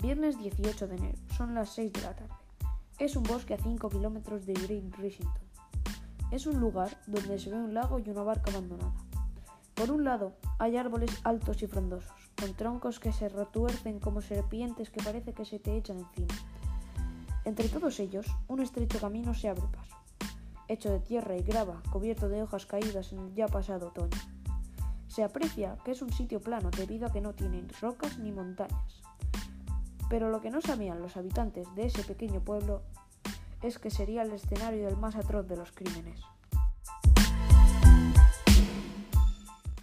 Viernes 18 de enero, son las 6 de la tarde. Es un bosque a 5 kilómetros de Great Rishington. Es un lugar donde se ve un lago y una barca abandonada. Por un lado, hay árboles altos y frondosos, con troncos que se retuercen como serpientes que parece que se te echan encima. Entre todos ellos, un estrecho camino se abre paso, hecho de tierra y grava, cubierto de hojas caídas en el ya pasado otoño. Se aprecia que es un sitio plano debido a que no tiene rocas ni montañas. Pero lo que no sabían los habitantes de ese pequeño pueblo es que sería el escenario del más atroz de los crímenes.